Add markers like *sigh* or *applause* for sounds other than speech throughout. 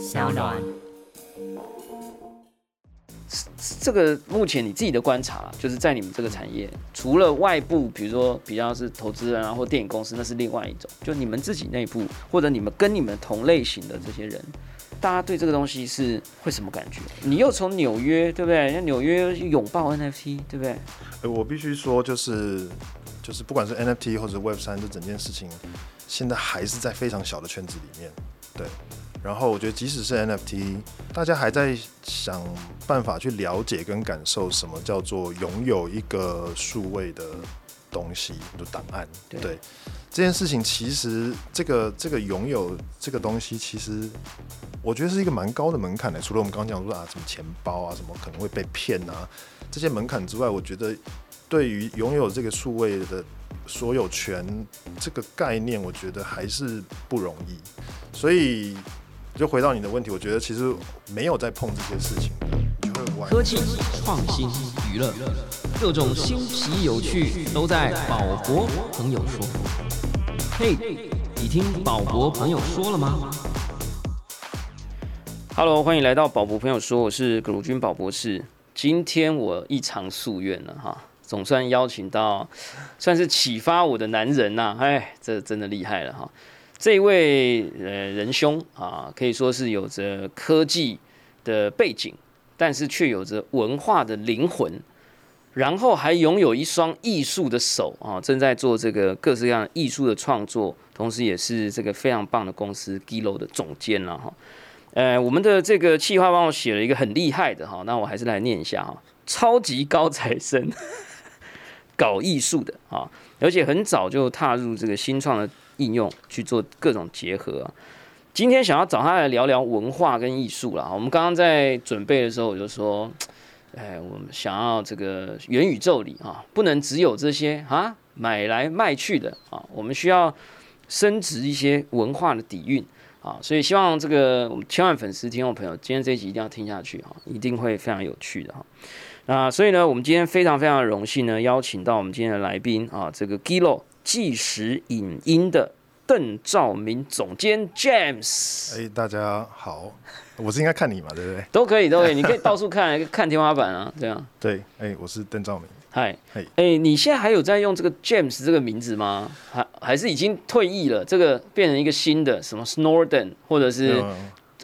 小暖。这个目前你自己的观察啦，就是在你们这个产业，除了外部，比如说比较是投资人啊或电影公司，那是另外一种。就你们自己内部，或者你们跟你们同类型的这些人，大家对这个东西是会什么感觉？你又从纽约，对不对？像纽约拥抱 NFT，对不对？呃，我必须说，就是就是不管是 NFT 或者 Web 三这整件事情，现在还是在非常小的圈子里面，对。然后我觉得，即使是 NFT，大家还在想办法去了解跟感受什么叫做拥有一个数位的东西，就档案。对这件事情，其实这个这个拥有这个东西，其实我觉得是一个蛮高的门槛的。除了我们刚刚讲说啊，什么钱包啊，什么可能会被骗啊这些门槛之外，我觉得对于拥有这个数位的所有权这个概念，我觉得还是不容易。所以。就回到你的问题，我觉得其实没有在碰这些事情，就会科技、创新、娱乐，各种新奇有趣都在宝博朋友说。嘿，你听宝博朋友说了吗？Hello，欢迎来到宝博朋友说，我是葛如君宝博士。今天我一偿夙愿了哈，总算邀请到，算是启发我的男人呐，哎，这真的厉害了哈。这位呃仁兄啊，可以说是有着科技的背景，但是却有着文化的灵魂，然后还拥有一双艺术的手啊，正在做这个各式各样艺术的创作，同时也是这个非常棒的公司 Gilo 的总监了哈。呃，我们的这个企划帮我写了一个很厉害的哈，那我还是来念一下哈，超级高材生，*laughs* 搞艺术的啊，而且很早就踏入这个新创的。应用去做各种结合。今天想要找他来聊聊文化跟艺术啦。我们刚刚在准备的时候，我就说，*tsk* 哎，我们想要这个元宇宙里啊，不能只有这些啊买来卖去的啊，我们需要升值一些文化的底蕴啊。所以希望这个我们千万粉丝听众朋友，今天这一集一定要听下去哈，一定会非常有趣的哈。那所以呢，我们今天非常非常荣幸呢，邀请到我们今天的来宾啊，这个 Gilo。即时影音的邓兆明总监 James，哎，大家好，我是应该看你嘛，对不对？都可以，都可以，*laughs* 你可以到处看，看天花板啊，这样。对，哎，我是邓兆明。嗨，哎，你现在还有在用这个 James 这个名字吗？还还是已经退役了？这个变成一个新的什么 Snorden，或者是？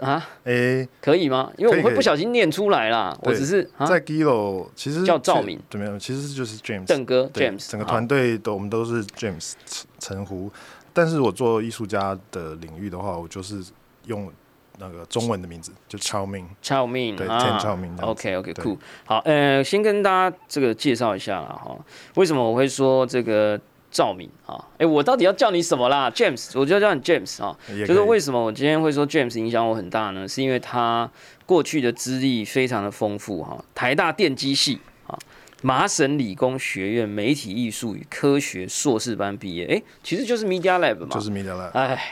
啊，哎，可以吗？因为我会不小心念出来啦。我只是在 Gilo，其实叫赵敏，怎么样？其实就是 James，邓哥，James，整个团队都我们都是 James 称呼。但是我做艺术家的领域的话，我就是用那个中文的名字，就 Chao Ming，Chao Ming，对，Chao Ming。OK，OK，Cool。好，呃，先跟大家这个介绍一下啦，哈，为什么我会说这个？赵敏啊，哎，我到底要叫你什么啦？James，我就要叫你 James 啊。就是为什么我今天会说 James 影响我很大呢？是因为他过去的资历非常的丰富哈。台大电机系啊，麻省理工学院媒体艺术与科学硕士班毕业，哎，其实就是 Media Lab 嘛，就是 Media Lab。哎，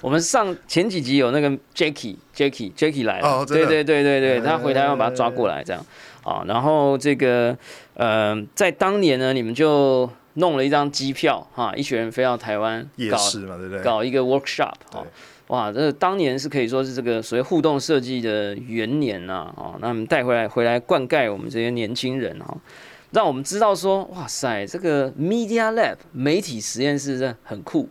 我们上前几集有那个 Jackie，Jackie，Jackie 来了，对对对对对，他回台湾把他抓过来这样啊。然后这个呃，在当年呢，你们就弄了一张机票，哈，一群人飞到台湾搞嘛，对不对？搞一个 workshop，哈，哇，这当年是可以说是这个所谓互动设计的元年呐，哦，那我们带回来回来灌溉我们这些年轻人哈，让我们知道说，哇塞，这个 media lab 媒体实验室这很酷，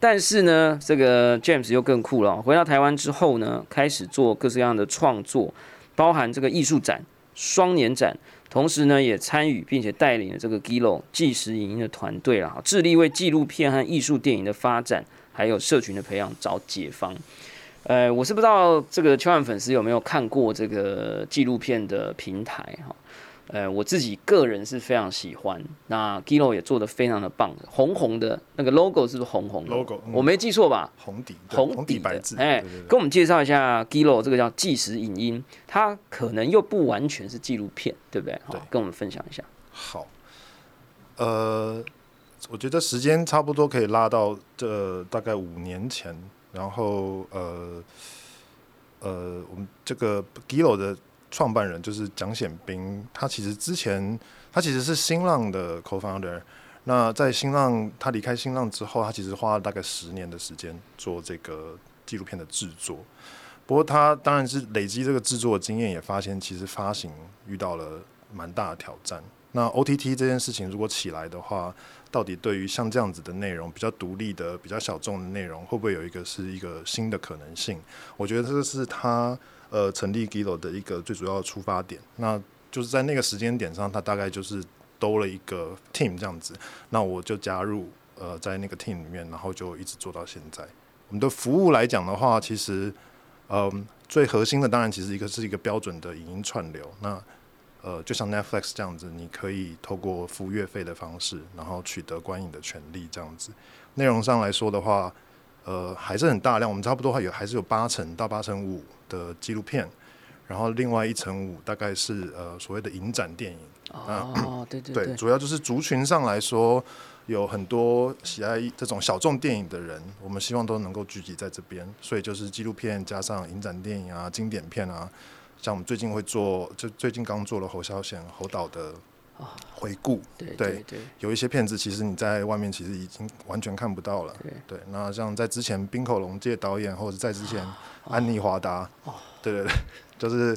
但是呢，这个 James 又更酷了，回到台湾之后呢，开始做各式各样的创作，包含这个艺术展、双年展。同时呢，也参与并且带领了这个 Gilo 纪实影音的团队啦，致力为纪录片和艺术电影的发展，还有社群的培养找解方。呃，我是不知道这个千万粉丝有没有看过这个纪录片的平台哈。呃，我自己个人是非常喜欢，那 Giro 也做的非常的棒，红红的那个 logo 是不是红红的？logo 我没记错吧？红底，红底白字。哎，跟我们介绍一下 Giro 这个叫纪实影音，它可能又不完全是纪录片，对不对？好，跟我们分享一下。好，呃，我觉得时间差不多可以拉到这大概五年前，然后呃呃，我们这个 Giro 的。创办人就是蒋显斌，他其实之前他其实是新浪的 co-founder。那在新浪他离开新浪之后，他其实花了大概十年的时间做这个纪录片的制作。不过他当然是累积这个制作经验，也发现其实发行遇到了蛮大的挑战。那 OTT 这件事情如果起来的话，到底对于像这样子的内容比较独立的、比较小众的内容，会不会有一个是一个新的可能性？我觉得这个是他呃成立 Gilo 的一个最主要的出发点。那就是在那个时间点上，他大概就是兜了一个 team 这样子，那我就加入呃在那个 team 里面，然后就一直做到现在。我们的服务来讲的话，其实嗯最核心的当然其实一个是一个标准的影音串流。那呃，就像 Netflix 这样子，你可以透过付月费的方式，然后取得观影的权利，这样子。内容上来说的话，呃，还是很大量。我们差不多还有还是有八成到八成五的纪录片，然后另外一成五大概是呃所谓的影展电影。哦，对对对，主要就是族群上来说，有很多喜爱这种小众电影的人，我们希望都能够聚集在这边。所以就是纪录片加上影展电影啊，经典片啊。像我们最近会做，就最近刚做了侯孝贤、侯导的回顾，对对对，有一些片子其实你在外面其实已经完全看不到了，对对。那像在之前冰口龙介导演，或者在之前安妮华达，对对对，就是，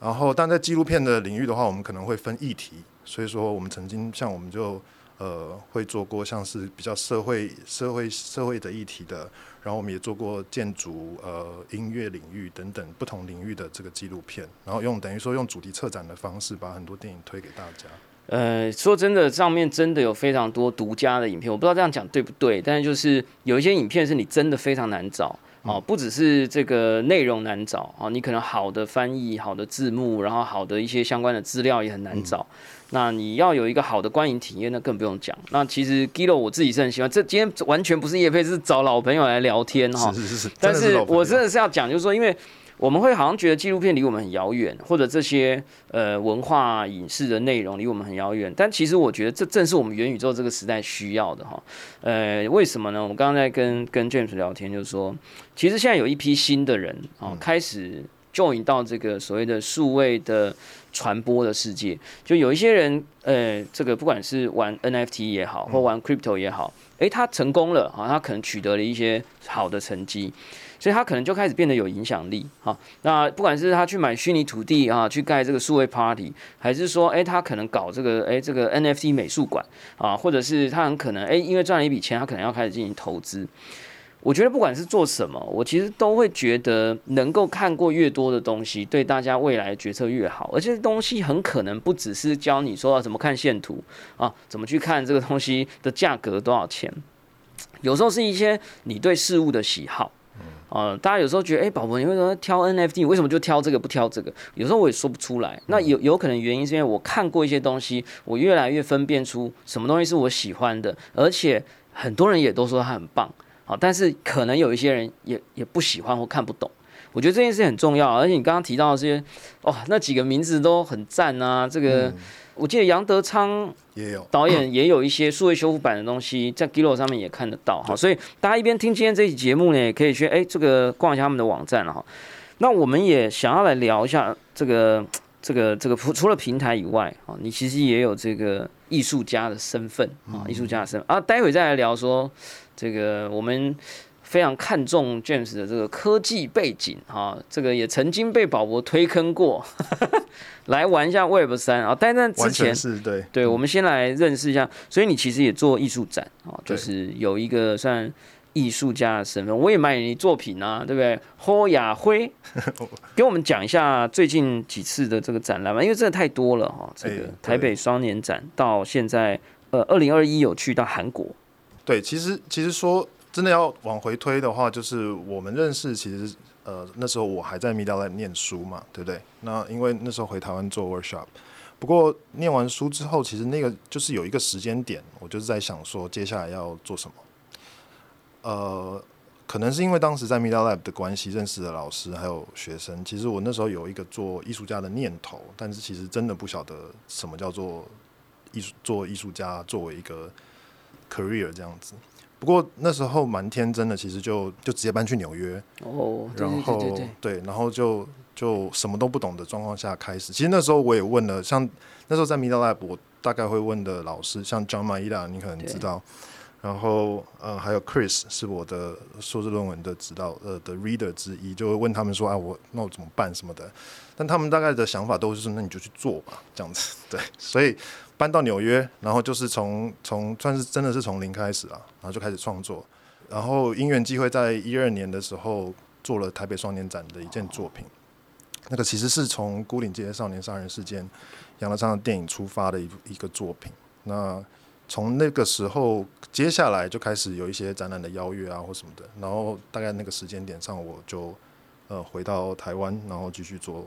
然后但在纪录片的领域的话，我们可能会分议题，所以说我们曾经像我们就。呃，会做过像是比较社会、社会、社会的议题的，然后我们也做过建筑、呃音乐领域等等不同领域的这个纪录片，然后用等于说用主题策展的方式，把很多电影推给大家。呃，说真的，上面真的有非常多独家的影片，我不知道这样讲对不对，但是就是有一些影片是你真的非常难找哦，不只是这个内容难找啊，你可能好的翻译、好的字幕，然后好的一些相关的资料也很难找。那你要有一个好的观影体验，那更不用讲。那其实 Gilo 我自己是很喜欢，这今天完全不是叶配，是找老朋友来聊天哈。是是是。但是我真的是要讲，就是说，因为我们会好像觉得纪录片离我们很遥远，或者这些呃文化影视的内容离我们很遥远。但其实我觉得这正是我们元宇宙这个时代需要的哈。呃，为什么呢？我刚刚在跟跟 James 聊天，就是说，其实现在有一批新的人啊，开始 join 到这个所谓的数位的。传播的世界，就有一些人，呃，这个不管是玩 NFT 也好，或玩 Crypto 也好，诶，他成功了啊，他可能取得了一些好的成绩，所以他可能就开始变得有影响力啊。那不管是他去买虚拟土地啊，去盖这个数位 Party，还是说，诶，他可能搞这个，诶，这个 NFT 美术馆啊，或者是他很可能，诶，因为赚了一笔钱，他可能要开始进行投资。我觉得不管是做什么，我其实都会觉得能够看过越多的东西，对大家未来决策越好。而且东西很可能不只是教你说怎么看线图啊，怎么去看这个东西的价格多少钱，有时候是一些你对事物的喜好。啊，大家有时候觉得，哎，宝宝，你为什么挑 NFT？为什么就挑这个不挑这个？有时候我也说不出来。那有有可能原因是因为我看过一些东西，我越来越分辨出什么东西是我喜欢的，而且很多人也都说它很棒。好，但是可能有一些人也也不喜欢或看不懂，我觉得这件事很重要。而且你刚刚提到这些，哦，那几个名字都很赞啊。这个我记得杨德昌也有导演也有一些数位修复版的东西，在 Gilo 上面也看得到。好，所以大家一边听今天这期节目呢，也可以去哎这个逛一下他们的网站了哈。那我们也想要来聊一下这个这个这个除除了平台以外啊，你其实也有这个艺术家的身份啊，艺术家的身份啊，待会再来聊说。这个我们非常看重 James 的这个科技背景哈，这个也曾经被宝博推坑过，*laughs* 来玩一下 Web 三啊。但在之前是对，对，我们先来认识一下。所以你其实也做艺术展啊，就是有一个算艺术家的身份。我也买你作品啊，对不对？霍亚辉，*laughs* 给我们讲一下最近几次的这个展览吧，因为真的太多了哈。这个台北双年展到现在，呃，二零二一有去到韩国。对，其实其实说真的要往回推的话，就是我们认识，其实呃那时候我还在 Media Lab 念书嘛，对不对？那因为那时候回台湾做 workshop，不过念完书之后，其实那个就是有一个时间点，我就是在想说接下来要做什么。呃，可能是因为当时在 Media Lab 的关系，认识的老师还有学生，其实我那时候有一个做艺术家的念头，但是其实真的不晓得什么叫做艺术，做艺术家作为一个。Career 这样子，不过那时候蛮天真的，其实就就直接搬去纽约。哦，然后对，然后就就什么都不懂的状况下开始。其实那时候我也问了，像那时候在 Middle Lab，我大概会问的老师，像 John Maeda，你可能知道，然后呃还有 Chris 是我的硕士论文的指导呃的 reader 之一，就会问他们说啊我那我怎么办什么的，但他们大概的想法都是那你就去做吧这样子，对，所以搬到纽约，然后就是从从算是真的是从零开始啊，然后就开始创作，然后因缘机会在一二年的时候做了台北双年展的一件作品，那个其实是从孤岭街少年杀人事件杨德昌的电影出发的一一个作品，那。从那个时候，接下来就开始有一些展览的邀约啊，或什么的。然后大概那个时间点上，我就呃回到台湾，然后继续做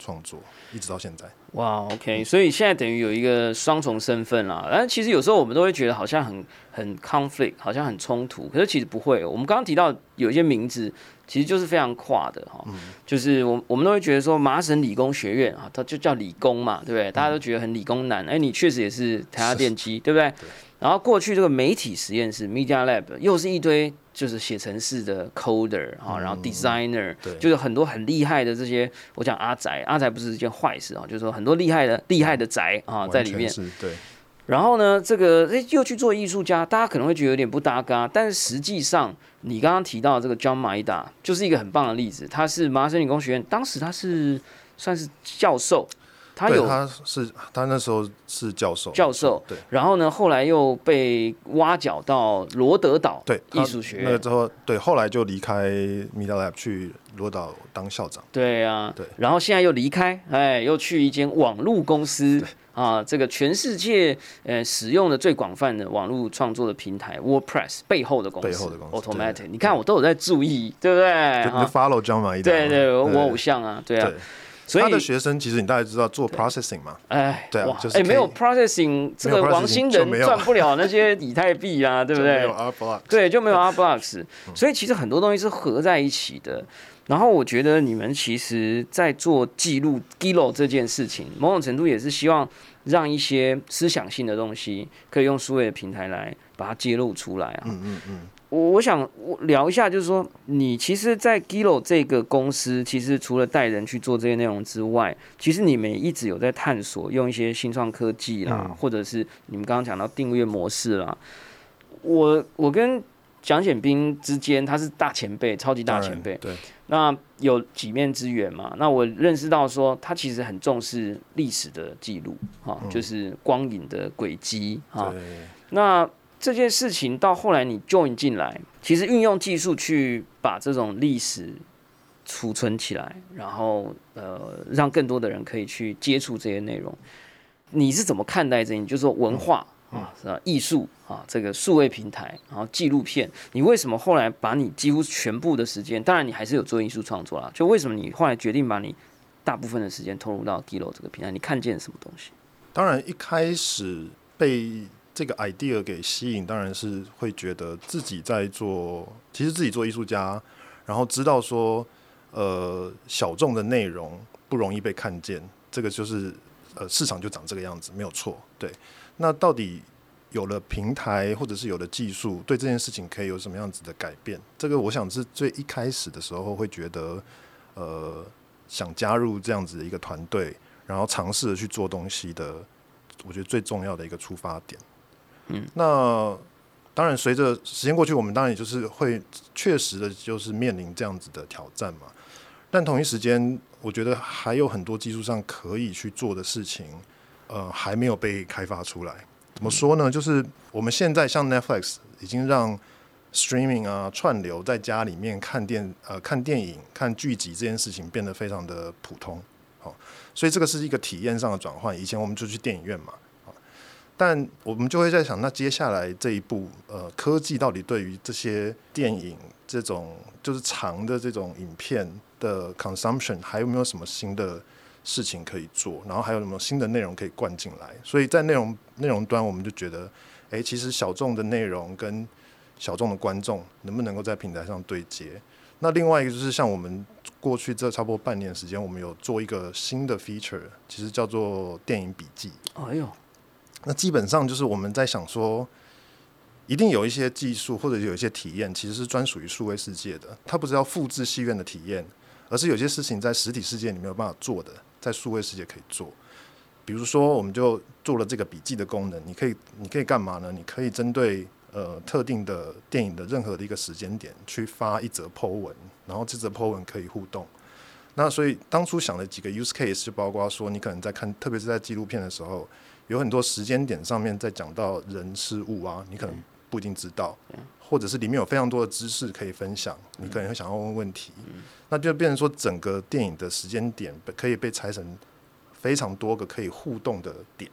创作，一直到现在。哇，OK，所以现在等于有一个双重身份啦。但其实有时候我们都会觉得好像很很 conflict，好像很冲突。可是其实不会。我们刚刚提到有一些名字。其实就是非常跨的哈，就是我我们都会觉得说麻省理工学院啊，它就叫理工嘛，对不对？大家都觉得很理工男，哎，你确实也是台下电机，对不对？然后过去这个媒体实验室 Media Lab 又是一堆就是写程式的 coder 哈，然后 designer，就是很多很厉害的这些，我讲阿宅，阿宅不是一件坏事啊，就是说很多厉害的厉害的宅啊在里面，对。然后呢，这个诶又去做艺术家，大家可能会觉得有点不搭嘎，但是实际上，你刚刚提到这个 John Maeda 就是一个很棒的例子。他是麻省理工学院，当时他是算是教授，他有他是他那时候是教授，教授对。然后呢，后来又被挖角到罗德岛对艺术学院，那之后对，后来就离开 Media Lab 去罗岛当校长。对啊，对。然后现在又离开，哎，又去一间网络公司。啊，这个全世界呃使用的最广泛的网络创作的平台 WordPress 背后的公司，背后的公司 Automatic，你看我都有在注意，对不对？就 follow John 嘛，对对，我偶像啊，对啊。所以他的学生其实你大概知道做 processing 嘛？哎，对啊，就是哎没有 processing，这个王兴仁赚不了那些以太币啊，*laughs* 对不对？对，就没有 R blocks，*laughs* 所以其实很多东西是合在一起的。然后我觉得你们其实，在做记录 Gilo 这件事情，某种程度也是希望让一些思想性的东西，可以用数位的平台来把它揭露出来啊。嗯嗯嗯。我我想我聊一下，就是说，你其实，在 Gilo 这个公司，其实除了带人去做这些内容之外，其实你们一直有在探索用一些新创科技啦，或者是你们刚刚讲到订阅模式啦。我我跟蒋显斌之间，他是大前辈，超级大前辈。对。那有几面之缘嘛？那我认识到说，他其实很重视历史的记录，哈，就是光影的轨迹，哈。那这件事情到后来你 join 进来，其实运用技术去把这种历史储存起来，然后呃，让更多的人可以去接触这些内容。你是怎么看待这？你就是说文化。啊，是吧？艺术啊，这个数位平台，然后纪录片，你为什么后来把你几乎全部的时间，当然你还是有做艺术创作啦，就为什么你后来决定把你大部分的时间投入到 d i l o 这个平台？你看见什么东西？当然一开始被这个 idea 给吸引，当然是会觉得自己在做，其实自己做艺术家，然后知道说，呃，小众的内容不容易被看见，这个就是呃市场就长这个样子，没有错，对。那到底有了平台，或者是有了技术，对这件事情可以有什么样子的改变？这个我想是最一开始的时候会觉得，呃，想加入这样子的一个团队，然后尝试着去做东西的，我觉得最重要的一个出发点。那当然随着时间过去，我们当然也就是会确实的，就是面临这样子的挑战嘛。但同一时间，我觉得还有很多技术上可以去做的事情。呃，还没有被开发出来。怎么说呢？就是我们现在像 Netflix 已经让 streaming 啊串流在家里面看电呃看电影看剧集这件事情变得非常的普通。好，所以这个是一个体验上的转换。以前我们就去电影院嘛，但我们就会在想，那接下来这一步，呃，科技到底对于这些电影这种就是长的这种影片的 consumption 还有没有什么新的？事情可以做，然后还有什么新的内容可以灌进来？所以在内容内容端，我们就觉得，哎，其实小众的内容跟小众的观众能不能够在平台上对接？那另外一个就是像我们过去这差不多半年时间，我们有做一个新的 feature，其实叫做电影笔记。哎呦，那基本上就是我们在想说，一定有一些技术或者有一些体验，其实是专属于数位世界的，它不是要复制戏院的体验，而是有些事情在实体世界你没有办法做的。在数位世界可以做，比如说，我们就做了这个笔记的功能。你可以，你可以干嘛呢？你可以针对呃特定的电影的任何的一个时间点去发一则 po 文，然后这则 po 文可以互动。那所以当初想了几个 use case，就包括说你可能在看，特别是在纪录片的时候，有很多时间点上面在讲到人事物啊，你可能不一定知道，或者是里面有非常多的知识可以分享，你可能会想要问问题，那就变成说整个电影的时间点可以被拆成非常多个可以互动的点，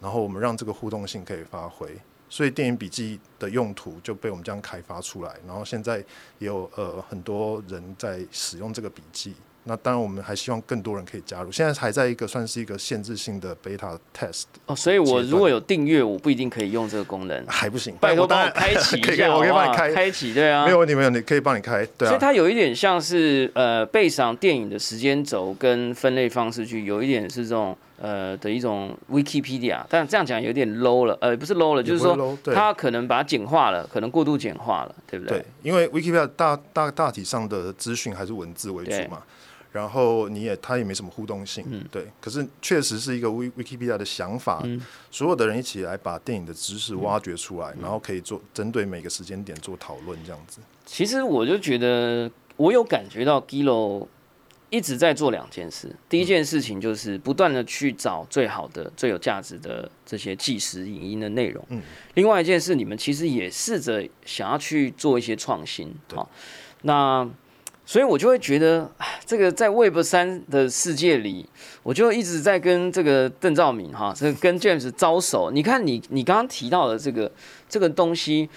然后我们让这个互动性可以发挥。所以电影笔记的用途就被我们这样开发出来，然后现在也有呃很多人在使用这个笔记。那当然，我们还希望更多人可以加入。现在还在一个算是一个限制性的 beta test 哦，所以我如果有订阅，我不一定可以用这个功能，还不行。拜托帮我我开启，一下，*laughs* 我可以帮你开，开启，对啊，没有问题，没有问题，可以帮你开，对啊。所以它有一点像是呃背上电影的时间轴跟分类方式去，有一点是这种呃的一种 Wikipedia，但这样讲有点 low 了，呃不是 low 了，就是说它可能把它简化了，可能过度简化了，对不对？对，因为 Wikipedia 大大大体上的资讯还是文字为主对嘛，然后你也他也没什么互动性，嗯对。可是确实是一个 Wik Wikipedia 的想法，嗯所有的人一起来把电影的知识挖掘出来，然后可以做针对每个时间点做讨论，这样子。其实我就觉得，我有感觉到 Gilo 一直在做两件事。第一件事情就是不断的去找最好的、最有价值的这些纪实影音的内容。嗯。另外一件事，你们其实也试着想要去做一些创新。好，那所以我就会觉得，唉这个在 Web 三的世界里，我就一直在跟这个邓兆敏哈，这个跟 James 招手。你看你你刚刚提到的这个这个东西。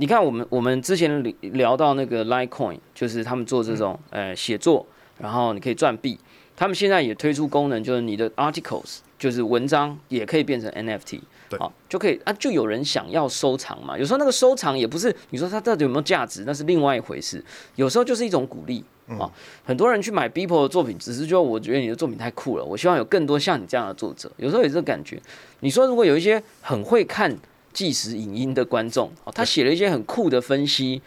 你看，我们我们之前聊聊到那个 Litecoin，就是他们做这种呃写作，然后你可以赚币。他们现在也推出功能，就是你的 articles，就是文章也可以变成 NFT，对好就可以啊，就有人想要收藏嘛。有时候那个收藏也不是你说它到底有没有价值，那是另外一回事。有时候就是一种鼓励啊。很多人去买 Beeple 的作品，只是就我觉得你的作品太酷了，我希望有更多像你这样的作者。有时候也是这个感觉。你说如果有一些很会看。即时影音的观众，哦，他写了一些很酷的分析。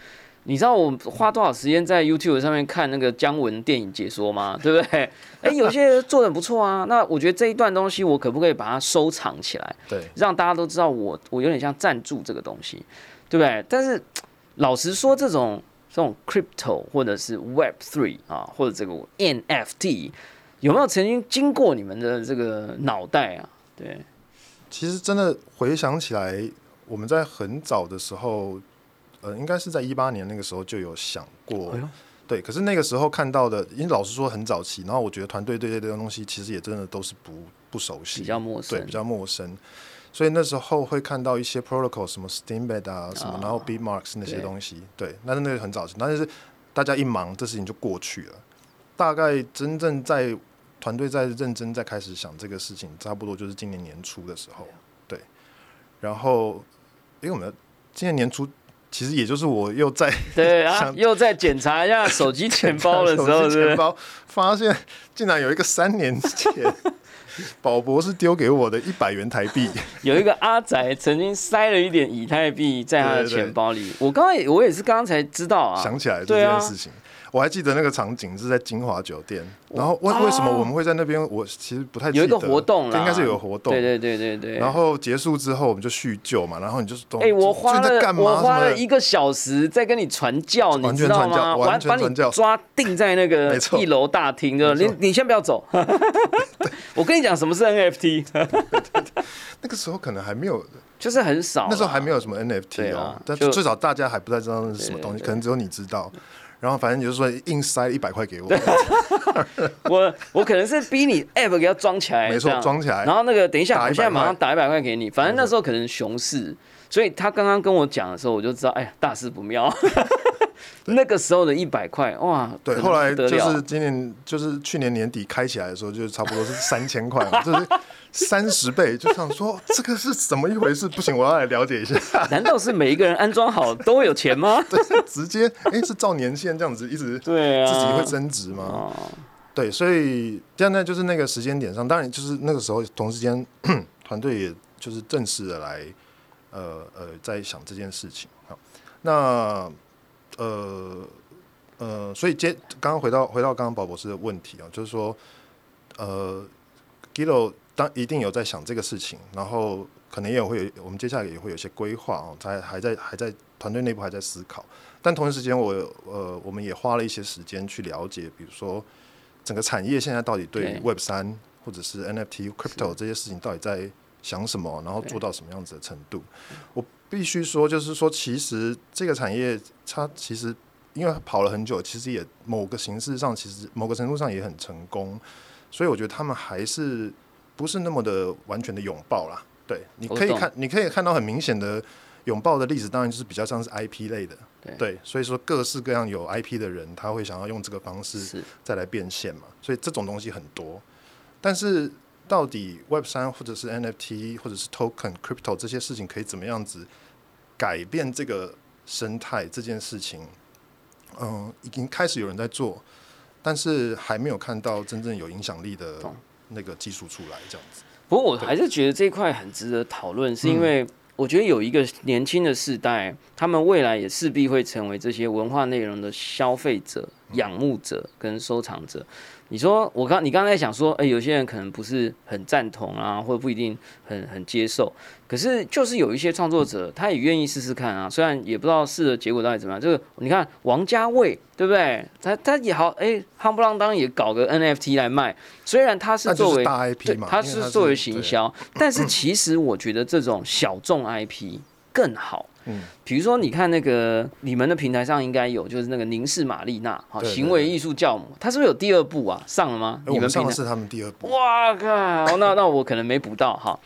你知道我花多少时间在 YouTube 上面看那个姜文电影解说吗？对不对？*laughs* 哎，有些做的不错啊。那我觉得这一段东西，我可不可以把它收藏起来？对，让大家都知道我我有点像赞助这个东西，对不对？但是老实说，这种这种 crypto 或者是 Web Three 啊，或者这个 NFT，有没有曾经经过你们的这个脑袋啊？对。其实真的回想起来，我们在很早的时候，呃，应该是在一八年那个时候就有想过，哎对。可是那个时候看到的，因为老实说很早期，然后我觉得团队对这些东西其实也真的都是不不熟悉，比较陌生，对，比较陌生。所以那时候会看到一些 protocol，什么 Steambed 啊，什么，然后 Bitmarks 那些东西，对，那是那个很早期，但是大家一忙，这事情就过去了。大概真正在团队在认真在开始想这个事情，差不多就是今年年初的时候，对。然后，因为我们今年年初，其实也就是我又在 *laughs* 对啊，想又在检查一下手机钱包的时候，*laughs* 钱包发现竟然有一个三年前宝博士丢给我的一百元台币，*laughs* 有一个阿宅曾经塞了一点以太币在他的对对对。钱包里。我刚刚也我也是刚刚才知道啊，想起来这件事情。我还记得那个场景是在金华酒店，然后为哦为什么我们会在那边？我其实不太记得有一个活动啦，应该是有个活动。对对对对对。然后结束之后，我们就叙旧嘛，然后你就是都哎、我花了我花了一个小时在跟你传教，你完知道全传教吗？完全把你传教抓定在那个 *laughs* 一楼大厅，对吧？没错你你先不要走，*laughs* 我跟你讲什么是 NFT，*laughs* 那个时候可能还没有，就是很少，那时候还没有什么 NFT 哦但至少大家还不太知道那是什么东西，可能只有你知道。然后反正就是说硬塞一百块给我，*laughs* 我我可能是逼你 app 给它装起来，没错装起来。然后那个等一下，我现在马上块打一百块给你。反正那时候可能熊市，所以他刚刚跟我讲的时候，我就知道，哎呀，大事不妙。那个时候的一百块，哇，对，后来就是今年，就是去年年底开起来的时候，就差不多是三千块嘛，*laughs* 就是三十倍，就想说这个是怎么一回事？不行，我要来了解一下。*laughs* 难道是每一个人安装好都会有钱吗？*laughs* 对，直接哎、是照年限这样子一直对啊，自己会增值吗？哦，对，所以现在就是那个时间点上，当然就是那个时候同时间 *clears throat* 团队也就是正式的来呃呃在想这件事情。好，那呃呃，所以接刚刚回到回到刚刚宝博士的问题啊，就是说呃 Gilo 当一定有在想这个事情，然后可能也会有我们接下来也会有一些规划哦，在还在还在团队内部还在思考。但同一时间我，呃我们也花了一些时间去了解，比如说整个产业现在到底对对 Web 三或者是 NFT、Crypto 这些事情到底在想什么，然后做到什么样子的程度。我必须说，就是说，其实这个产业它其实因为跑了很久，其实也某个形式上，其实某个程度上也很成功，所以我觉得他们还是不是那么的完全的拥抱啦。对，你可以看，你可以看到很明显的拥抱的例子，当然就是比较像是 IP 类的，对所以说各式各样有 IP 的人，他会想要用这个方式再来变现嘛，所以这种东西很多。但是到底 Web 三或者是 NFT 或者是 Token、Crypto 这些事情可以怎么样子改变这个生态这件事情，嗯，已经开始有人在做，但是还没有看到真正有影响力的那个技术出来，这样子。不过我还是觉得这一块很值得讨论，是因为我觉得有一个年轻的世代，他们未来也势必会成为这些文化内容的消费者、仰慕者跟收藏者。你说我刚你刚才想说，哎、有些人可能不是很赞同啊，或者不一定很很接受。可是就是有一些创作者，他也愿意试试看啊，虽然也不知道试的结果到底怎么样。这个你看王家卫对不对？他他也好，哎、夯不啷当也搞个 NFT 来卖，虽然他是作为大 IP，嘛，它因为它是作为行销，但是其实我觉得这种小众 IP 更好。嗯，比如说，你看那个你们的平台上应该有，就是那个凝视玛丽娜，好，行为艺术教母，它是不是有第二部啊？上了吗？我们上的是他们第二部，哇靠！那那我可能没补到哈。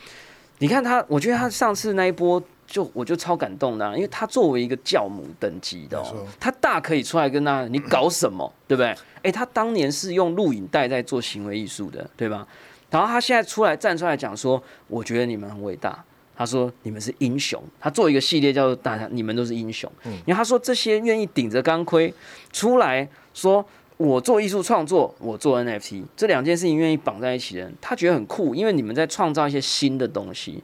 你看他，我觉得他上次那一波就我就超感动的啊、因为他作为一个教母等级的、哦，他大可以出来跟他你搞什么，*clears throat* 对不对？哎，他当年是用录影带在做行为艺术的，对吧？然后他现在出来站出来讲说，我觉得你们很伟大。他说你们是英雄，他做一个系列叫做“大家你们都是英雄”，因为他说这些愿意顶着钢盔出来说。我做艺术创作，我做 NFT，这两件事情愿意绑在一起的人，他觉得很酷，因为你们在创造一些新的东西。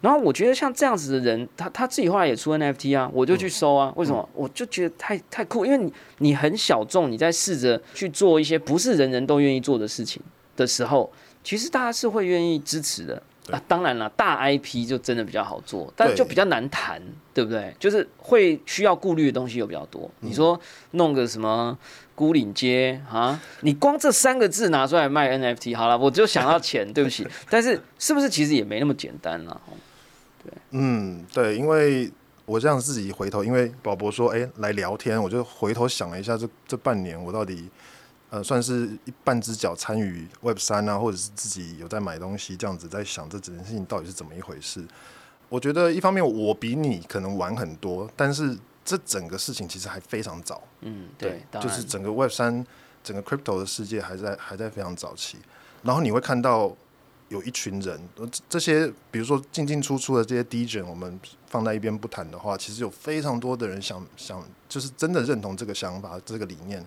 然后我觉得像这样子的人，他他自己后来也出 NFT 啊，我就去收啊。为什么？我就觉得太太酷，因为你你很小众，你在试着去做一些不是人人都愿意做的事情的时候，其实大家是会愿意支持的。啊，当然了，大 IP 就真的比较好做，但就比较难谈，对不对？就是会需要顾虑的东西又比较多。你说弄个什么孤岭街啊，你光这三个字拿出来卖 NFT，好了，我就想到钱，*laughs* 对不起。但是是不是其实也没那么简单了？对嗯，对，因为我这样自己回头，因为宝博说，哎、来聊天，我就回头想了一下这，这半年我到底，呃，算是一半只脚参与 Web 三啊，或者是自己有在买东西，这样子在想这整件事情到底是怎么一回事。我觉得一方面我比你可能晚很多，但是这整个事情其实还非常早。嗯，对，就是整个 Web 三、整个 Crypto 的世界还在还在非常早期。然后你会看到有一群人，呃这这些比如说进进出出的这些 DJ，我们放在一边不谈的话，其实有非常多的人想想，就是真的认同这个想法、这个理念，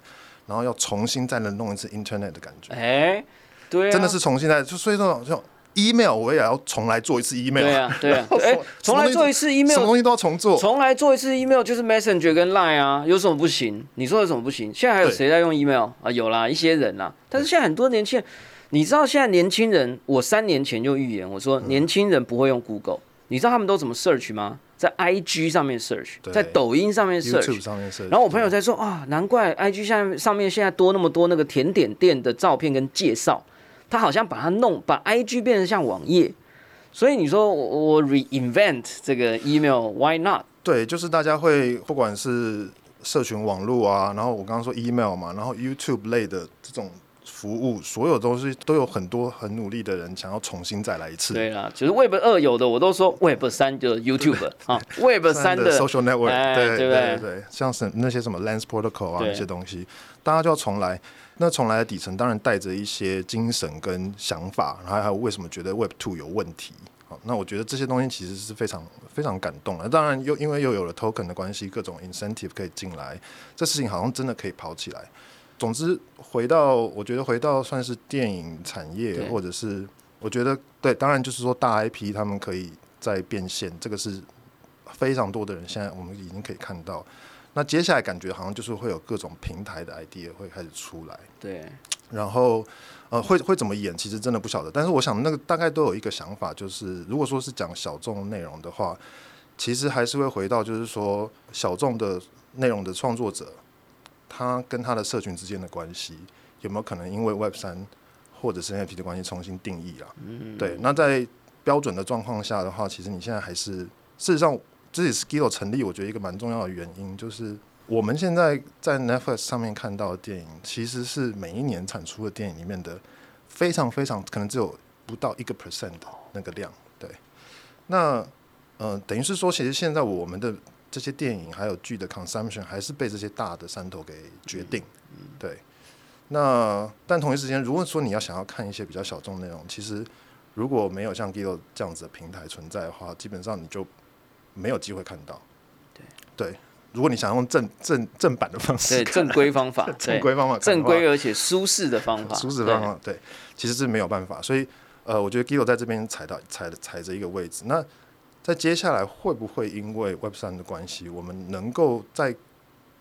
然后要重新再能弄一次 Internet 的感觉，哎，对啊，真的是重新再就所以说就 email 我也要重来做一次 email，对啊，对啊，*laughs* 哎重来做一次 email，什么东西都要重做。重来做一次 email 就是 Messenger 跟 Line 啊，有什么不行？你说有什么不行？现在还有对谁在用 email 啊？有啦，一些人啦。但是现在很多年轻人，你知道现在年轻人，我三年前就预言，我说年轻人不会用 Google，你知道他们都怎么 search 吗？在 IG 上面 search，在抖音上面 search。上面是，然后我朋友在说啊，难怪 IG 下面上面现在多那么多那个甜点店的照片跟介绍，他好像把它弄把 IG 变成像网页，所以你说我我 reinvent 这个 email，why not？对，就是大家会不管是社群网络啊，然后我刚刚说 email 嘛，然后 YouTube 类的这种服务，所有都是都有很多很努力的人想要重新再来一次。对啦，其实 Web 二有的我都说 Web 三就是 YouTube *laughs* 啊，Web 三的的 social network，、哎对对不对对对，像是那些什么 Lens Protocol 啊对那些东西，大家就要重来。那重来的底层当然带着一些精神跟想法，然后还有为什么觉得 Web Two 有问题。好，那我觉得这些东西其实是非常非常感动的。当然又因为又有了 token 的关系，各种 incentive 可以进来，这事情好像真的可以跑起来。总之，回到我觉得回到算是电影产业，或者是我觉得对，当然就是说大 IP 他们可以再变现，这个是非常多的人现在我们已经可以看到。那接下来感觉好像就是会有各种平台的 idea 会开始出来，对，然后呃会会怎么演，其实真的不晓得。但是我想那个大概都有一个想法，就是如果说是讲小众内容的话，其实还是会回到就是说小众的内容的创作者，他跟他的社群之间的关系有没有可能因为 Web 三或者是 NFT 的关系重新定义了？嗯，对，那在标准的状况下的话，其实你现在还是事实上，这也是 Skill 成立，我觉得一个蛮重要的原因，就是我们现在在 Netflix 上面看到的电影，其实是每一年产出的电影里面的非常非常可能只有不到一个 percent 的那个量。对，那呃，等于是说，其实现在我们的这些电影还有剧的 consumption 还是被这些大的山头给决定。对，那但同一时间，如果说你要想要看一些比较小众内容，其实如果没有像 Gido 这样子的平台存在的话，基本上你就没有机会看到。对对，如果你想用正正正版的方式对，正规方法，*laughs* 正规方法正规而且舒适的方法，舒适方法，对，其实是没有办法。所以呃，我觉得 Gido 在这边踩到踩踩着一个位置。那在接下来会不会因为 Web 三的关系，我们能够再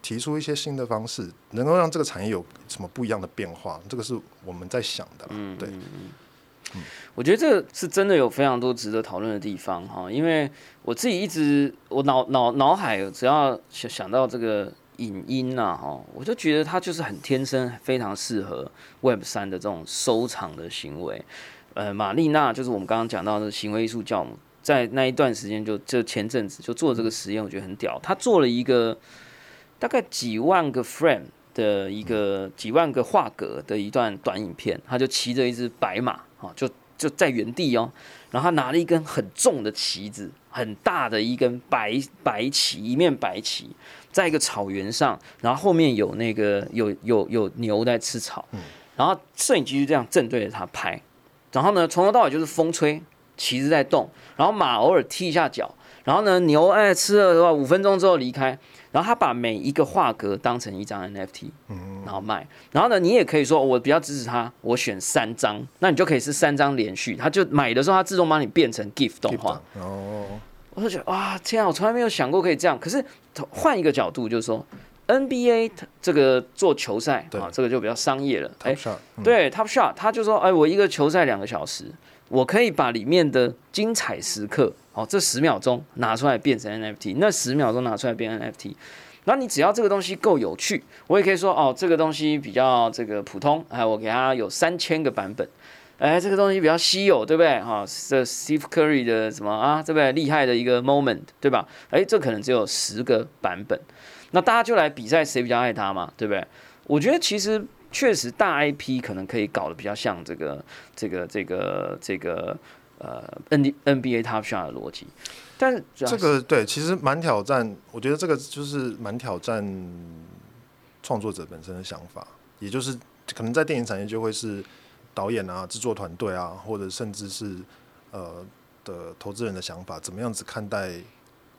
提出一些新的方式，能够让这个产业有什么不一样的变化？这个是我们在想的。嗯，对，我觉得这个是真的有非常多值得讨论的地方哈，因为我自己一直我脑脑脑海只要想想到这个影音呐哈，我就觉得它就是很天生，非常适合 Web 三的这种收藏的行为。呃，玛丽娜就是我们刚刚讲到的行为艺术教母，在那一段时间就就前阵子就做这个实验，我觉得很屌。他做了一个大概几万个 frame 的一个几万个画格的一段短影片，他就骑着一只白马啊，就就在原地哦，然后他拿了一根很重的旗子，很大的一根白白旗，一面白旗，在一个草原上，然后后面有那个有有有牛在吃草，然后摄影机就这样正对着他拍，然后呢从头到尾就是风吹，旗子在动，然后马偶尔踢一下脚，然后呢牛哎吃了的话五分钟之后离开，然后他把每一个画格当成一张 NFT，然后卖。然后呢，你也可以说我比较支持他，我选三张，那你就可以是三张连续，他就买的时候他自动帮你变成 GIF 动画。哦，我就觉得哇，天啊，我从来没有想过可以这样。可是换一个角度，就是说 NBA 这个做球赛对啊，这个就比较商业了。哎对 Top Shot，他就说，哎，我一个球赛两个小时，我可以把里面的精彩时刻，哦，这十秒钟拿出来变成 NFT，那十秒钟拿出来变 NFT。那你只要这个东西够有趣，我也可以说，哦，这个东西比较这个普通，哎，我给它有三千个版本。哎，这个东西比较稀有，对不对？哈、这 Steve Curry 的什么啊，对不对？厉害的一个 moment，对吧？哎，这可能只有十个版本，那大家就来比赛谁比较爱他嘛，对不对？我觉得其实确实大 IP 可能可以搞得比较像这个这个这个这个呃 N NBA Top Shot 的逻辑，但是这个对，其实蛮挑战。我觉得这个就是蛮挑战创作者本身的想法，也就是可能在电影产业就会是导演啊、制作团队啊，或者甚至是呃的投资人的想法，怎么样子看待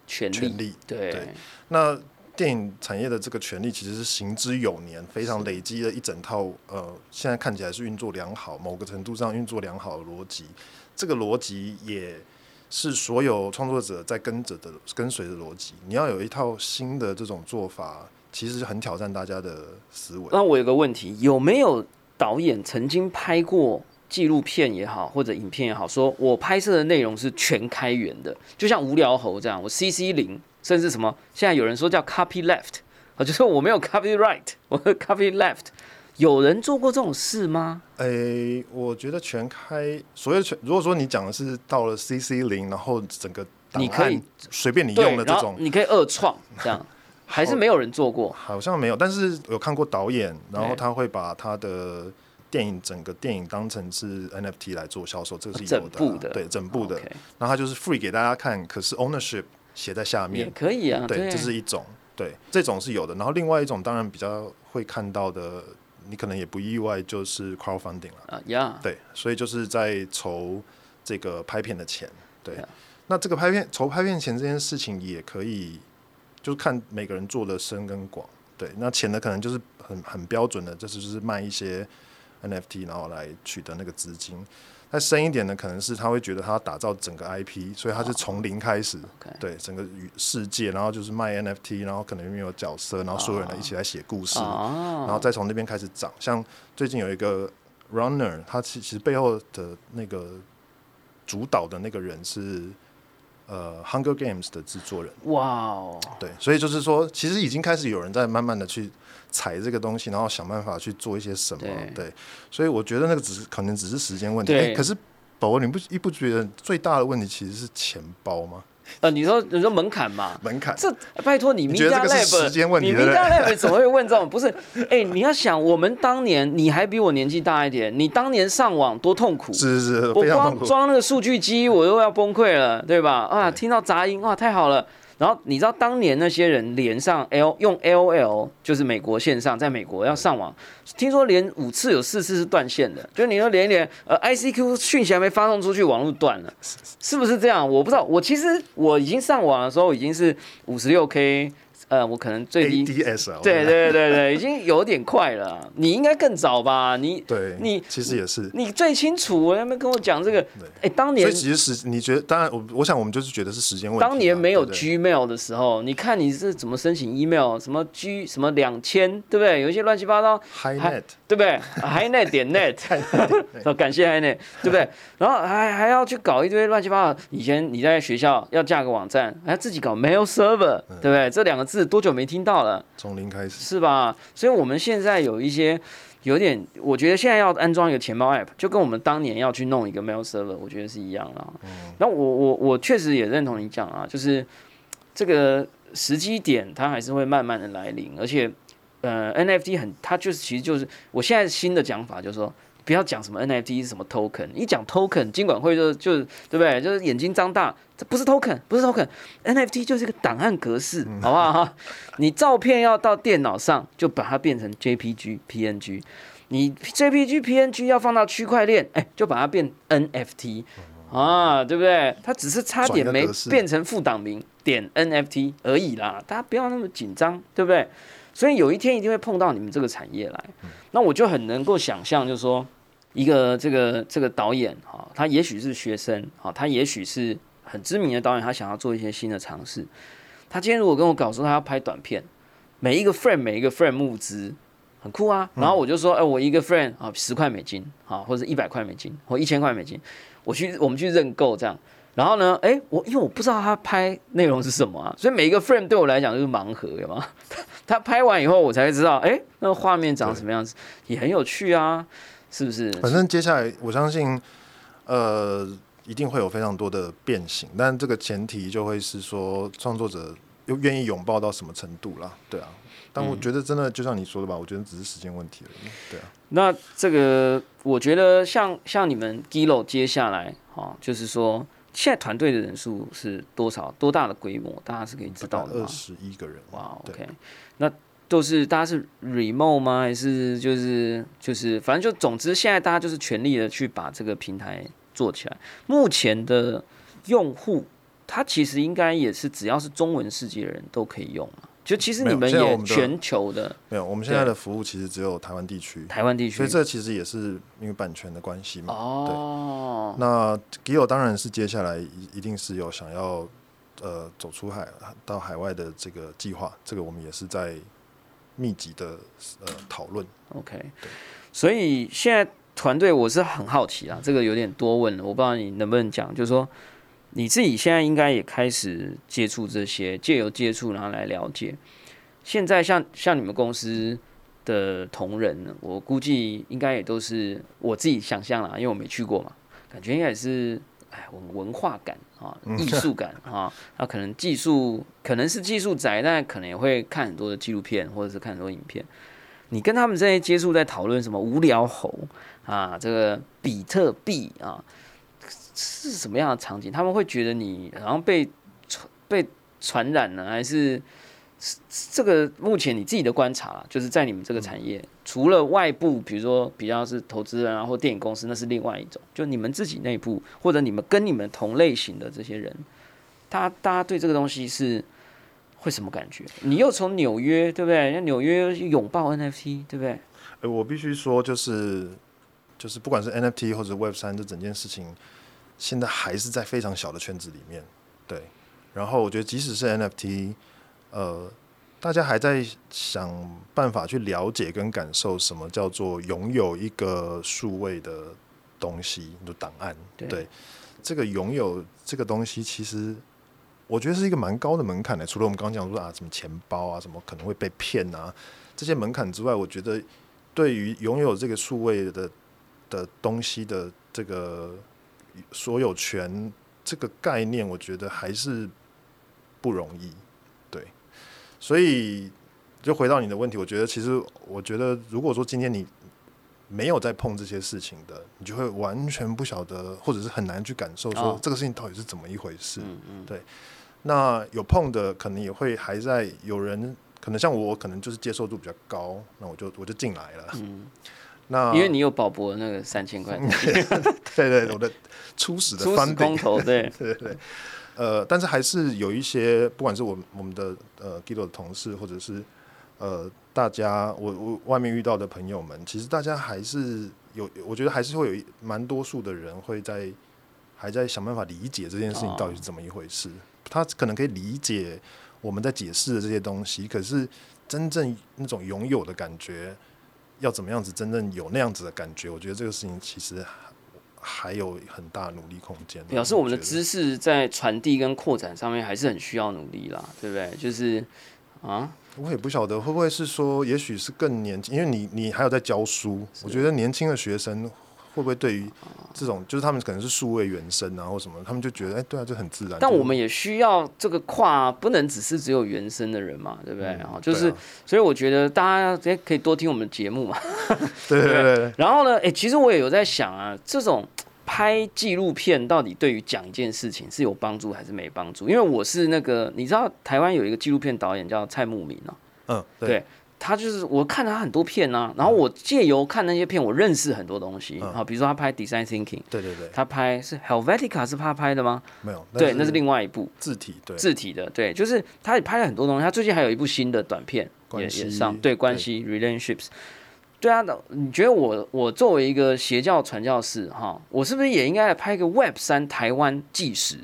权力权利？对对那电影产业的这个权利其实是行之有年，非常累积了一整套呃，现在看起来是运作良好，某个程度上运作良好的逻辑。这个逻辑也是所有创作者在跟着的跟随的逻辑。你要有一套新的这种做法，其实很挑战大家的思维。那我有个问题，有没有导演曾经拍过纪录片也好，或者影片也好，说我拍摄的内容是全开源的，就像无聊猴这样，我 CC 零，甚至什么，现在有人说叫 copy left，啊，就是我没有 copyright，我 copy left，有人做过这种事吗？诶、我觉得全开，所谓全，如果说你讲的是到了 CC 零，然后整个档你可以案随便你用的，这种，你可以二创这样，*laughs* 还是没有人做过？好像没有，但是有看过导演，然后他会把他的电影整个电影当成是 NFT 来做销售，这个是有整的啊、部的对，整部的。然后他就是 free 给大家看，可是 ownership 写在下面也，可以啊，对，这是一种，对，这种是有的。然后另外一种当然比较会看到的，你可能也不意外，就是 crowdfunding 了。啊呀，对，所以就是在筹这个拍片的钱。对.那这个拍片筹拍片钱这件事情也可以，就是看每个人做的深跟广。对，那钱的可能就是很很标准的，就是就是卖一些 NFT，然后来取得那个资金。再深一点呢，可能是他会觉得他要打造整个 IP，所以他是从零开始对整个世界，然后就是卖 NFT，然后可能里面有角色，然后所有人一起来写故事，啊，然后再从那边开始涨。像最近有一个 Runner，他其其实背后的那个主导的那个人是呃 Hunger Games 的制作人，哇哦，对，所以就是说，其实已经开始有人在慢慢的去踩这个东西，然后想办法去做一些什么，对对，所以我觉得那个只是可能只是时间问题。对哎可是宝宝，你不一不觉得最大的问题其实是钱包吗？呃，你说你说门槛嘛，门槛。这拜托你你 Media 觉得这个时间问题你对不 Media Lab 怎么会问这种？不是，哎、你要想，我们当年你还比我年纪大一点，你当年上网多痛苦。是是是，我光。装那个数据机，我又要崩溃了，对吧？啊，对听到杂音，哇，太好了。然后你知道当年那些人连上 L 用 LOL，就是美国线上，在美国要上网，听说连五次有四次是断线的，就你说连一连，呃，ICQ 讯息还没发送出去，网络断了，是不是这样？我不知道，我其实我已经上网的时候已经是五十六 K，呃，我可能最低 ADS 对对对对，*laughs* 已经有点快了啊。你应该更早吧？你对，你其实也是。你最清楚，我有没有跟我讲这个？哎，当所年以其实时，你觉得，当然我我想我们就是觉得是时间问题。当年没有 Gmail 的时候，你看你是怎么申请 email，什么 G 什么两千，对不对？有一些乱七八糟，HiNet 对不对？*laughs* HiNet 点 net，哦感谢 HiNet，对不对？然后还还要去搞一堆乱七八糟。以前你在学校要架个网站，还要自己搞 mail server，对不对？这两个字多久没听到了？从零开始，是吧？所以我们现在有一些有点，我觉得现在要安装一个钱包 app，就跟我们当年要去弄一个 mail server，我觉得是一样的嗯。那我我我确实也认同你讲啊，就是这个时机点它还是会慢慢的来临，而且呃 NFT 很，它就是其实就是我现在新的讲法就是说。不要讲什么 NFT 是什么 token，一讲 token，金管会就就对不对？就是眼睛张大，这不是 token，不是 token，NFT 就是一个档案格式，好不好哈？*laughs* 你照片要到电脑上，就把它变成 JPG、PNG。你 JPG、PNG 要放到区块链，哎，就把它变 NFT 啊，对不对？它只是差点没变成副档名点 NFT 而已啦，大家不要那么紧张，对不对？所以有一天一定会碰到你们这个产业来，那我就很能够想象，就是说一个这个这个导演哈，他也许是学生哈，他也许是很知名的导演，他想要做一些新的尝试。他今天如果跟我搞说他要拍短片，每一个 frame 每一个 frame 募资很酷啊，然后我就说，哎、我一个 frame 啊十块美金啊，或者一百块美金或一千块美金，我去我们去认购这样。然后呢，哎，我因为我不知道他拍内容是什么啊，所以每一个 frame 对我来讲就是盲盒，有吗？*laughs* 他拍完以后，我才会知道，哎，那个画面长什么样子，也很有趣啊，是不是？反正接下来我相信，呃，一定会有非常多的变形，但这个前提就会是说创作者又愿意拥抱到什么程度啦，对啊。但我觉得真的就像你说的吧，我觉得只是时间问题而已，对啊。那这个，我觉得像像你们 Gilo 接下来哈、就是说现在团队的人数是多少，多大的规模，大家是可以知道的吗？二十一个人，哇对，OK，那都是大家是 remote 吗？还是就是就是反正就总之现在大家就是全力的去把这个平台做起来。目前的用户，他其实应该也是只要是中文世界的人都可以用嘛。就其实你们也全球的没有，我们现在的服务其实只有台湾地区，台湾地区所以这其实也是因为版权的关系嘛。哦，那 Gio 当然是接下来一一定是有想要呃走出海到海外的这个计划，这个我们也是在密集的呃讨论。OK，所以现在团队我是很好奇啊，这个有点多问了，我不知道你能不能讲，就是说你自己现在应该也开始接触这些，借由接触然后来了解。现在像像你们公司的同仁，我估计应该也都是我自己想象啦，因为我没去过嘛，感觉应该也是哎文文化感啊、艺术感啊，那可能技术可能是技术宅，但可能也会看很多的纪录片或者是看很多影片。你跟他们这些接触在讨论什么无聊猴啊，这个比特币啊，是什么样的场景？他们会觉得你好像被传被传染了，还是是这个目前你自己的观察啦，就是在你们这个产业，除了外部，比如说比较是投资人啊或电影公司，那是另外一种，就你们自己内部或者你们跟你们同类型的这些人，大家大家对这个东西是。会什么感觉？你又从纽约，对不对？那纽约拥抱 NFT，对不对？呃，我必须说，就是就是不管是 NFT 或者 Web 三这整件事情，现在还是在非常小的圈子里面，对。然后我觉得即使是 NFT，呃，大家还在想办法去了解跟感受什么叫做拥有一个数位的东西，就档案，对对。这个拥有这个东西，其实我觉得是一个蛮高的门槛的。除了我们刚刚讲说啊，什么钱包啊，什么可能会被骗啊这些门槛之外，我觉得对于拥有这个数位的的东西的这个所有权这个概念，我觉得还是不容易。对，所以就回到你的问题，我觉得其实我觉得，如果说今天你没有在碰这些事情的，你就会完全不晓得，或者是很难去感受说哦。这个事情到底是怎么一回事。嗯。嗯，对。那有碰的，可能也会还在有人，可能像我，可能就是接受度比较高，那我就我就进来了。嗯，*laughs* 那因为你有保博那个三千块 *laughs* 对对，我的初始的初始 funding 空投，对对 *laughs* 对，呃，但是还是有一些，不管是我我们的呃 Gido 的同事，或者是呃大家我我外面遇到的朋友们，其实大家还是有，我觉得还是会有一蛮多数的人会在还在想办法理解这件事情到底是怎么一回事。他可能可以理解我们在解释的这些东西，可是真正那种拥有的感觉，要怎么样子真正有那样子的感觉，我觉得这个事情其实还有很大努力空间。表示我们的知识在传递跟扩展上面还是很需要努力啦，对不对？就是啊，我也不晓得会不会是说，也许是更年轻，因为你你还有在教书，我觉得年轻的学生会不会对于这种，就是他们可能是数位原生啊或什么，他们就觉得哎、对啊，这很自然。但我们也需要这个跨，不能只是只有原生的人嘛，对不对？嗯啊，就是啊，所以我觉得大家也可以多听我们的节目嘛。*laughs* 对对对对，然后呢，哎，其实我也有在想啊，这种拍纪录片到底对于讲一件事情是有帮助还是没帮助？因为我是那个，你知道台湾有一个纪录片导演叫蔡慕明哦、嗯，对他就是我看了他很多片啊，然后我借由看那些片，我认识很多东西嗯啊，比如说他拍 Design Thinking，对对对，他拍是 Helvetica 是他拍的吗？没有，对，那是另外一部字体，对，字体的，对，就是他也拍了很多东西。他最近还有一部新的短片也也上，对关系 relationships。对啊，那你觉得我我作为一个邪教传教士哈，我是不是也应该来拍一个 Web 三台湾纪实？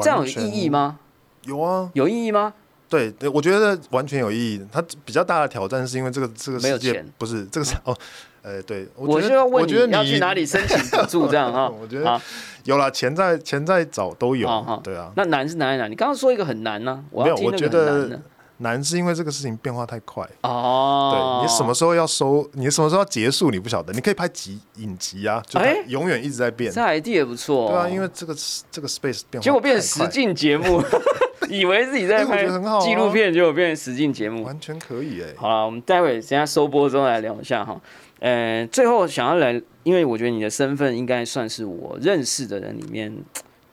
这样有意义？吗？有啊，有意义吗？对对，我觉得完全有意义。它比较大的挑战是因为这个这个世界不是这个是 *laughs* 哦，呃，对，我觉得就要问你我觉得要去哪里申请补助这样啊？*laughs* 我觉得啊，有了，钱在钱在找都有对啊。那难是难在哪？你刚刚说一个很难呢，我没有，我觉得的难是因为这个事情变化太快。哦。对你什么时候要收，你什么时候要结束，你不晓得。你可以拍集影集啊，就永远一直在变。这 idea 也不错哦，对啊，因为这个这个 space 变化结果变实境节目，*laughs* *laughs* 以为自己在拍纪录片，结果变成实境节目。完全可以哎、好了，我们待会等下收播之后来聊一下哈。呃，最后想要来，因为我觉得你的身份应该算是我认识的人里面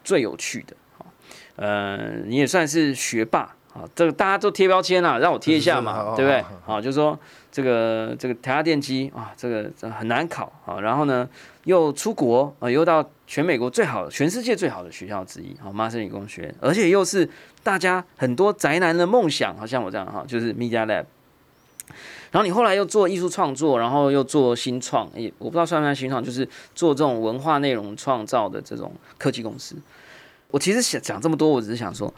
最有趣的。好呃，你也算是学霸啊，这个大家都贴标签啊，让我贴一下嘛，*laughs* 对不对好就说这个这个台下电机啊，这个这很难考啊，然后呢又出国啊，又到全美国最好、全世界最好的学校之一，好，麻省理工学院，而且又是大家很多宅男的梦想，好像我这样哈，就是 Media Lab。然后你后来又做艺术创作，然后又做新创，也我不知道算不算新创，就是做这种文化内容创造的这种科技公司。我其实想讲这么多，我只是想说，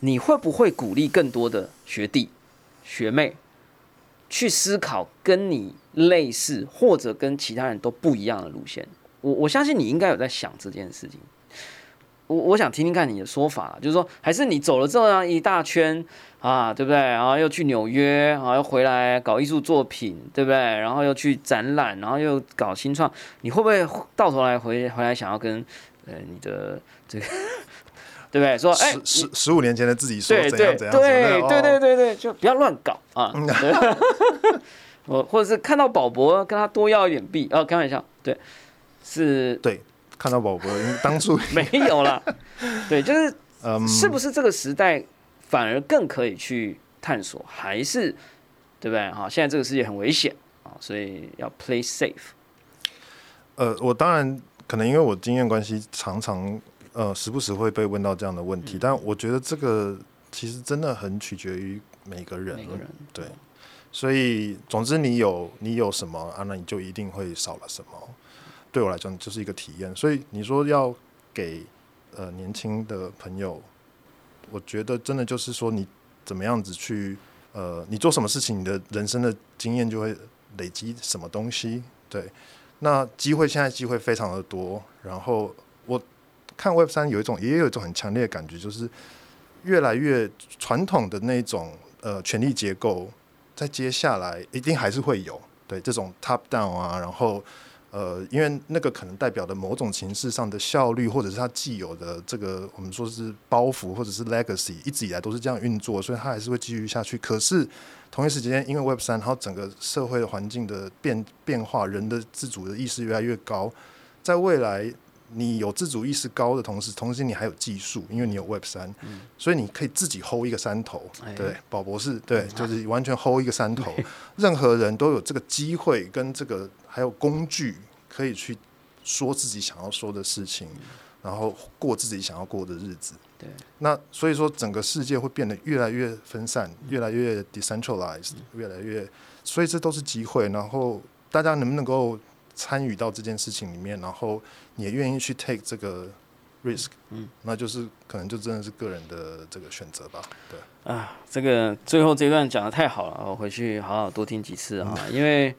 你会不会鼓励更多的学弟学妹去思考跟你类似或者跟其他人都不一样的路线？我我相信你应该有在想这件事情。我我想听听看你的说法，就是说，还是你走了这样一大圈啊，对不对？然后又去纽约，然后又回来搞艺术作品，对不对？然后又去展览，然后又搞新创，你会不会到头来回回来想要跟呃你的这个，对不对？说哎，十十十五年前的自己说怎样怎样怎对，对对哦对对，就不要乱搞啊！*laughs* 对 *laughs* 我或者是看到宝博跟他多要一点币，哦，开玩笑，对，是对，看到宝宝，因为当初 *laughs* 没有啦，对，就是嗯，是不是这个时代反而更可以去探索，还是对不对？哈，现在这个世界很危险啊，所以要 play safe。呃，我当然可能因为我经验关系，常常呃时不时会被问到这样的问题，嗯但我觉得这个其实真的很取决于每个人，每个人对，所以总之你有你有什么啊，那你就一定会少了什么。对我来讲就是一个体验。所以你说要给呃年轻的朋友，我觉得真的就是说你怎么样子去呃，你做什么事情，你的人生的经验就会累积什么东西。对，那机会现在机会非常的多，然后我看 Web 三有一种也有一种很强烈的感觉，就是越来越传统的那种呃权力结构，在接下来一定还是会有对这种 top down 啊，然后呃，因为那个可能代表的某种形式上的效率，或者是它既有的这个我们说是包袱或者是 legacy，一直以来都是这样运作，所以它还是会继续下去。可是同一时间，因为 Web 三，然后整个社会的环境的变变化，人的自主的意识越来越高，在未来。你有自主意识高的同时，同时你还有技术，因为你有 Web 三，所以你可以自己 hold 一个山头。对，宝博士，对，就是完全 hold 一个山头。任何人都有这个机会跟这个还有工具，可以去说自己想要说的事情，然后过自己想要过的日子。对，那所以说整个世界会变得越来越分散，越来越 decentralized，越来越，所以这都是机会。然后大家能不能够？参与到这件事情里面，然后你也愿意去 take 这个 risk，嗯，那就是可能就真的是个人的这个选择吧。对啊，这个最后这段讲的太好了，我回去好好多听几次啊，*laughs* 因为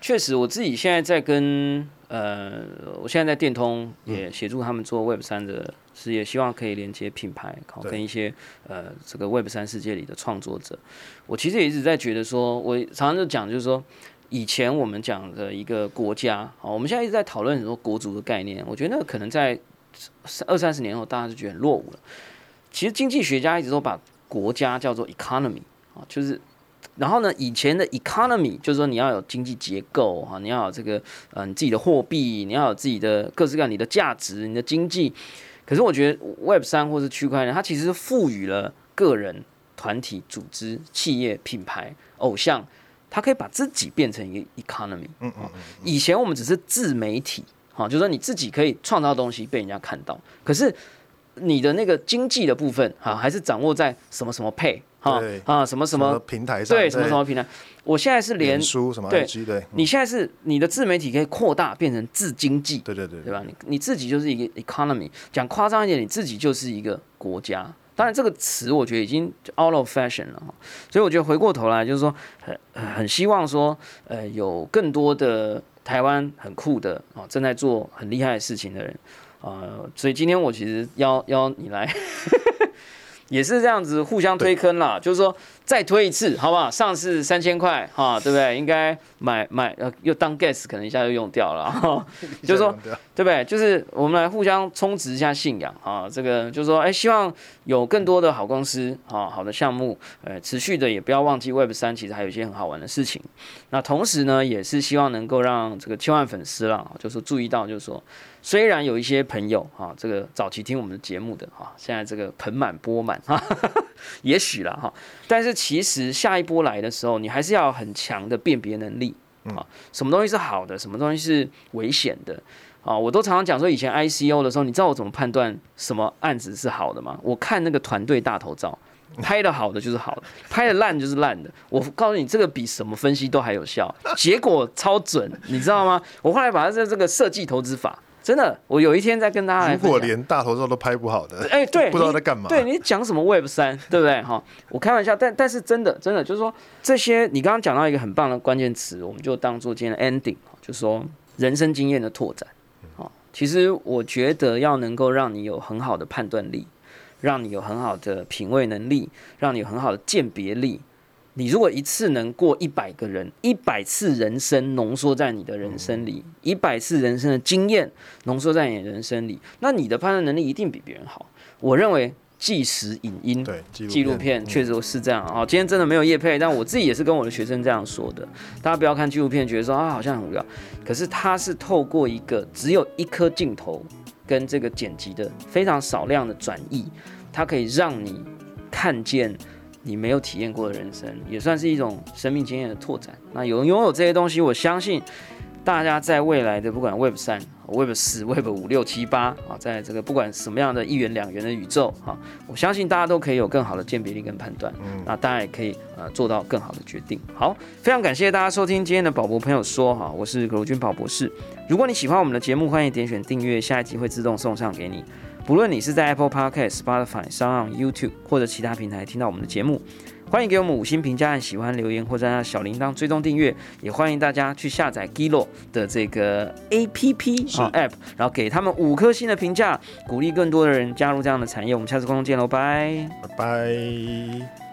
确实我自己现在在跟呃，我现在在电通也协助他们做 Web 三的事业，希望可以连接品牌，好跟一些呃这个 Web 三世界里的创作者。我其实也一直在觉得说，我常常就讲就是说。以前我们讲的一个国家，好，我们现在一直在讨论很多国族的概念。我觉得那个可能在二三十年后，大家就觉得落伍了。其实经济学家一直都把国家叫做 economy 啊，就是，然后呢，以前的 economy 就是说你要有经济结构啊，你要有这个呃你自己的货币，你要有自己的各式各样你的价值，你的经济。可是我觉得 Web 三或是区块链，它其实是赋予了个人、团体、组织、企业、品牌、偶像。他可以把自己变成一个 economy。嗯嗯以前我们只是自媒体，哈，就是说你自己可以创造东西被人家看到，可是你的那个经济的部分，哈，还是掌握在什么什么配，哈啊什么什么平台上，对什么什么平台。我现在是连书什么对对，你现在是你的自媒体可以扩大变成自经济，对对对，对吧？你你自己就是一个 economy，讲夸张一点，你自己就是一个国家。当然，这个词我觉得已经 out of fashion 了，所以我觉得回过头来就是说，很很希望说，呃，有更多的台湾很酷的啊，正在做很厉害的事情的人，啊，所以今天我其实邀邀你来。也是这样子互相推坑啦，就是说再推一次，好不好？上次三千块哈，对不对？应该买买呃，又当 gas 可能一下就用掉了哈，*laughs* 就是说对不对？就是我们来互相充值一下信仰啊，这个就是说，哎，希望有更多的好公司啊，好的项目，呃，持续的也不要忘记 Web 三其实还有一些很好玩的事情。那同时呢，也是希望能够让这个千万粉丝啦，就是注意到，就是说。虽然有一些朋友哈，这个早期听我们的节目的哈，现在这个盆满钵满哈，*laughs* 也许了哈，但是其实下一波来的时候，你还是要很强的辨别能力啊，什么东西是好的，什么东西是危险的啊，我都常常讲说，以前 ICO 的时候，你知道我怎么判断什么案子是好的吗？我看那个团队大头照，拍的好的就是好的，拍的烂就是烂的。我告诉你，这个比什么分析都还有效，结果超准，你知道吗？我后来把它在这个设计投资法。真的，我有一天在跟大家，如果连大头照都拍不好的，哎，对，*laughs* 不知道在干嘛。对你讲什么 Web 三，对不对？哈，我开玩笑，但但是真的，真的就是说，这些你刚刚讲到一个很棒的关键词，我们就当做今天的 ending，就是说人生经验的拓展。好，其实我觉得要能够让你有很好的判断力，让你有很好的品味能力，让你有很好的鉴别力。你如果一次能过一百个人，一百次人生浓缩在你的人生里，一百次人生的经验浓缩在你的人生里，那你的判断能力一定比别人好。我认为纪实影音对纪录片确实是这样啊。今天真的没有叶配，但我自己也是跟我的学生这样说的。大家不要看纪录片觉得说啊好像很无聊，可是它是透过一个只有一颗镜头跟这个剪辑的非常少量的转译，它可以让你看见。你没有体验过的人生，也算是一种生命经验的拓展。那有拥有这些东西，我相信大家在未来的不管 Web 三、Web 四、Web 五六七八啊，在这个不管什么样的一元两元的宇宙啊，我相信大家都可以有更好的鉴别力跟判断。嗯那大家也可以呃做到更好的决定。好，非常感谢大家收听今天的宝博朋友说哈，我是葛如君宝博士。如果你喜欢我们的节目，欢迎点选订阅，下一集会自动送上给你。不论你是在 Apple Podcast、Spotify、s o n YouTube 或者其他平台听到我们的节目，欢迎给我们五星评价和喜欢留言，或者按小铃铛追踪订阅。也欢迎大家去下载 Gilo 的这个 APP 啊 App，然后给他们五颗星的评价，鼓励更多的人加入这样的产业。我们下次共同见喽，拜拜。